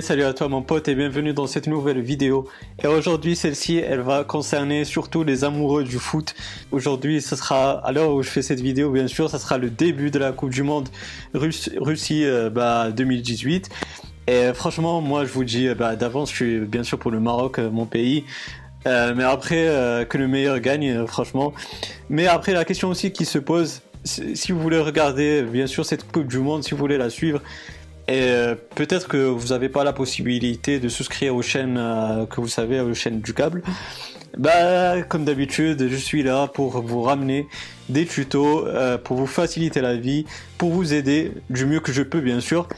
Salut à toi mon pote et bienvenue dans cette nouvelle vidéo. Et aujourd'hui celle-ci elle va concerner surtout les amoureux du foot. Aujourd'hui ce sera, à l'heure où je fais cette vidéo bien sûr, ça sera le début de la Coupe du Monde Russie 2018. Euh, bah, et franchement moi je vous dis bah, d'avance je suis bien sûr pour le Maroc, euh, mon pays. Euh, mais après que le meilleur gagne franchement. Mais après la question aussi qui se pose, si vous voulez regarder bien sûr cette Coupe du Monde, si vous voulez la suivre, et euh, peut-être que vous n'avez pas la possibilité de souscrire aux chaînes euh, que vous savez, aux chaînes du câble. Bah, comme d'habitude, je suis là pour vous ramener des tutos, euh, pour vous faciliter la vie, pour vous aider du mieux que je peux, bien sûr.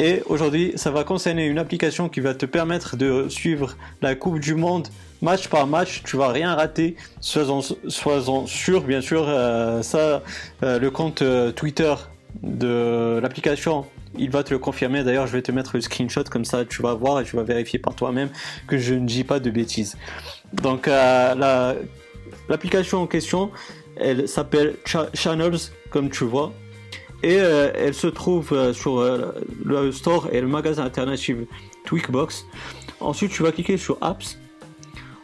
Et aujourd'hui, ça va concerner une application qui va te permettre de suivre la Coupe du Monde match par match. Tu vas rien rater. Sois-en sûr, bien sûr. ça, le compte Twitter de l'application il va te le confirmer. D'ailleurs, je vais te mettre le screenshot comme ça, tu vas voir et tu vas vérifier par toi-même que je ne dis pas de bêtises. Donc, euh, l'application en question, elle s'appelle Channels, comme tu vois, et euh, elle se trouve euh, sur le store et le magasin alternatif Tweakbox. Ensuite, tu vas cliquer sur Apps.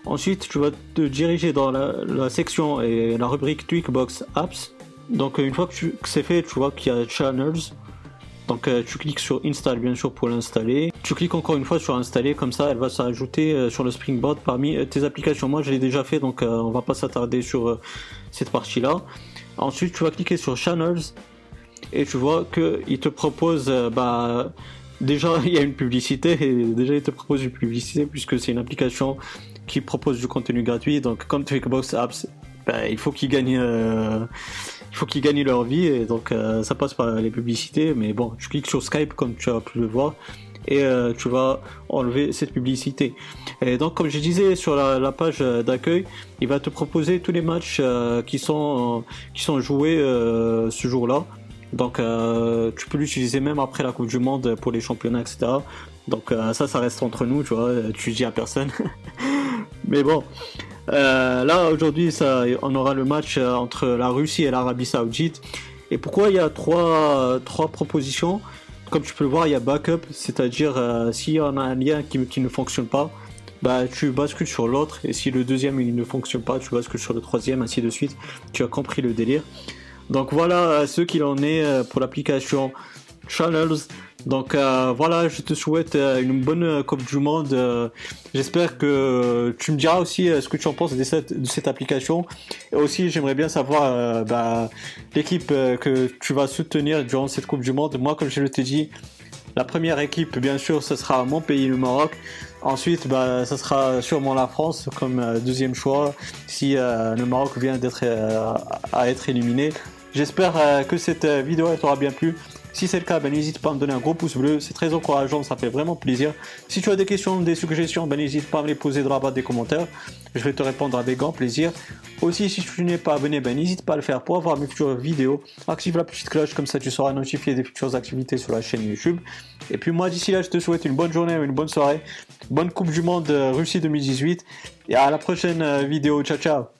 Ensuite, tu vas te diriger dans la, section et la rubrique Tweakbox Apps. Donc, une fois que, que c'est fait, tu vois qu'il y a Channels. Donc euh, tu cliques sur Install bien sûr pour l'installer. Tu cliques encore une fois sur Installer, comme ça elle va s'ajouter euh, sur le Springboard parmi euh, tes applications. Moi je l'ai déjà fait donc on va pas s'attarder sur cette partie là. Ensuite tu vas cliquer sur Channels et tu vois qu'il te propose bah, déjà il y a une publicité et déjà il te propose une publicité puisque c'est une application qui propose du contenu gratuit donc comme Tweakbox Apps bah, il faut qu'il gagne il faut qu'ils gagnent leur vie et donc euh, ça passe par les publicités. Mais bon, tu cliques sur Skype comme tu as pu le voir et euh, tu vas enlever cette publicité. Et donc, comme je disais sur la, page d'accueil, il va te proposer tous les matchs euh, qui sont qui sont joués ce jour-là. Donc, tu peux l'utiliser même après la Coupe du Monde pour les championnats, etc. Donc, ça, ça reste entre nous, tu vois. Tu dis à personne. Mais bon, euh, là, aujourd'hui, on aura le match euh, entre la Russie et l'Arabie Saoudite. Et pourquoi il y a trois, trois propositions? Comme tu peux le voir, il y a backup, c'est-à-dire euh, s'il y en a un lien qui, qui ne fonctionne pas, bah, tu bascules sur l'autre. Et si le deuxième il ne fonctionne pas, tu bascules sur le troisième, ainsi de suite. Tu as compris le délire. Donc voilà ce qu'il en est pour l'application Channels. Donc euh, voilà, je te souhaite euh, une bonne euh, Coupe du Monde. J'espère que tu me diras aussi ce que tu en penses de cette, application. Et aussi, j'aimerais bien savoir bah, l'équipe que tu vas soutenir durant cette Coupe du Monde. Moi, comme je te dit, la première équipe, bien sûr, ce sera mon pays, le Maroc. Ensuite, bah, ce sera sûrement la France comme deuxième choix si le Maroc vient d'être à être éliminé. J'espère que cette vidéo t'aura bien plu. Si c'est le cas, ben, n'hésite pas à me donner un gros pouce bleu, c'est très encourageant, ça fait vraiment plaisir. Si tu as des questions, des suggestions, ben, n'hésite pas à me les poser dans la barre des commentaires. Je vais te répondre avec grand plaisir. Aussi, si tu n'es pas abonné, ben, n'hésite pas à le faire pour avoir mes futures vidéos. Active la petite cloche, comme ça tu seras notifié des futures activités sur la chaîne YouTube. Et puis moi, d'ici là, je te souhaite une bonne journée, une bonne soirée, bonne Coupe du Monde euh, Russie 2018. Et à la prochaine euh, vidéo. Ciao, ciao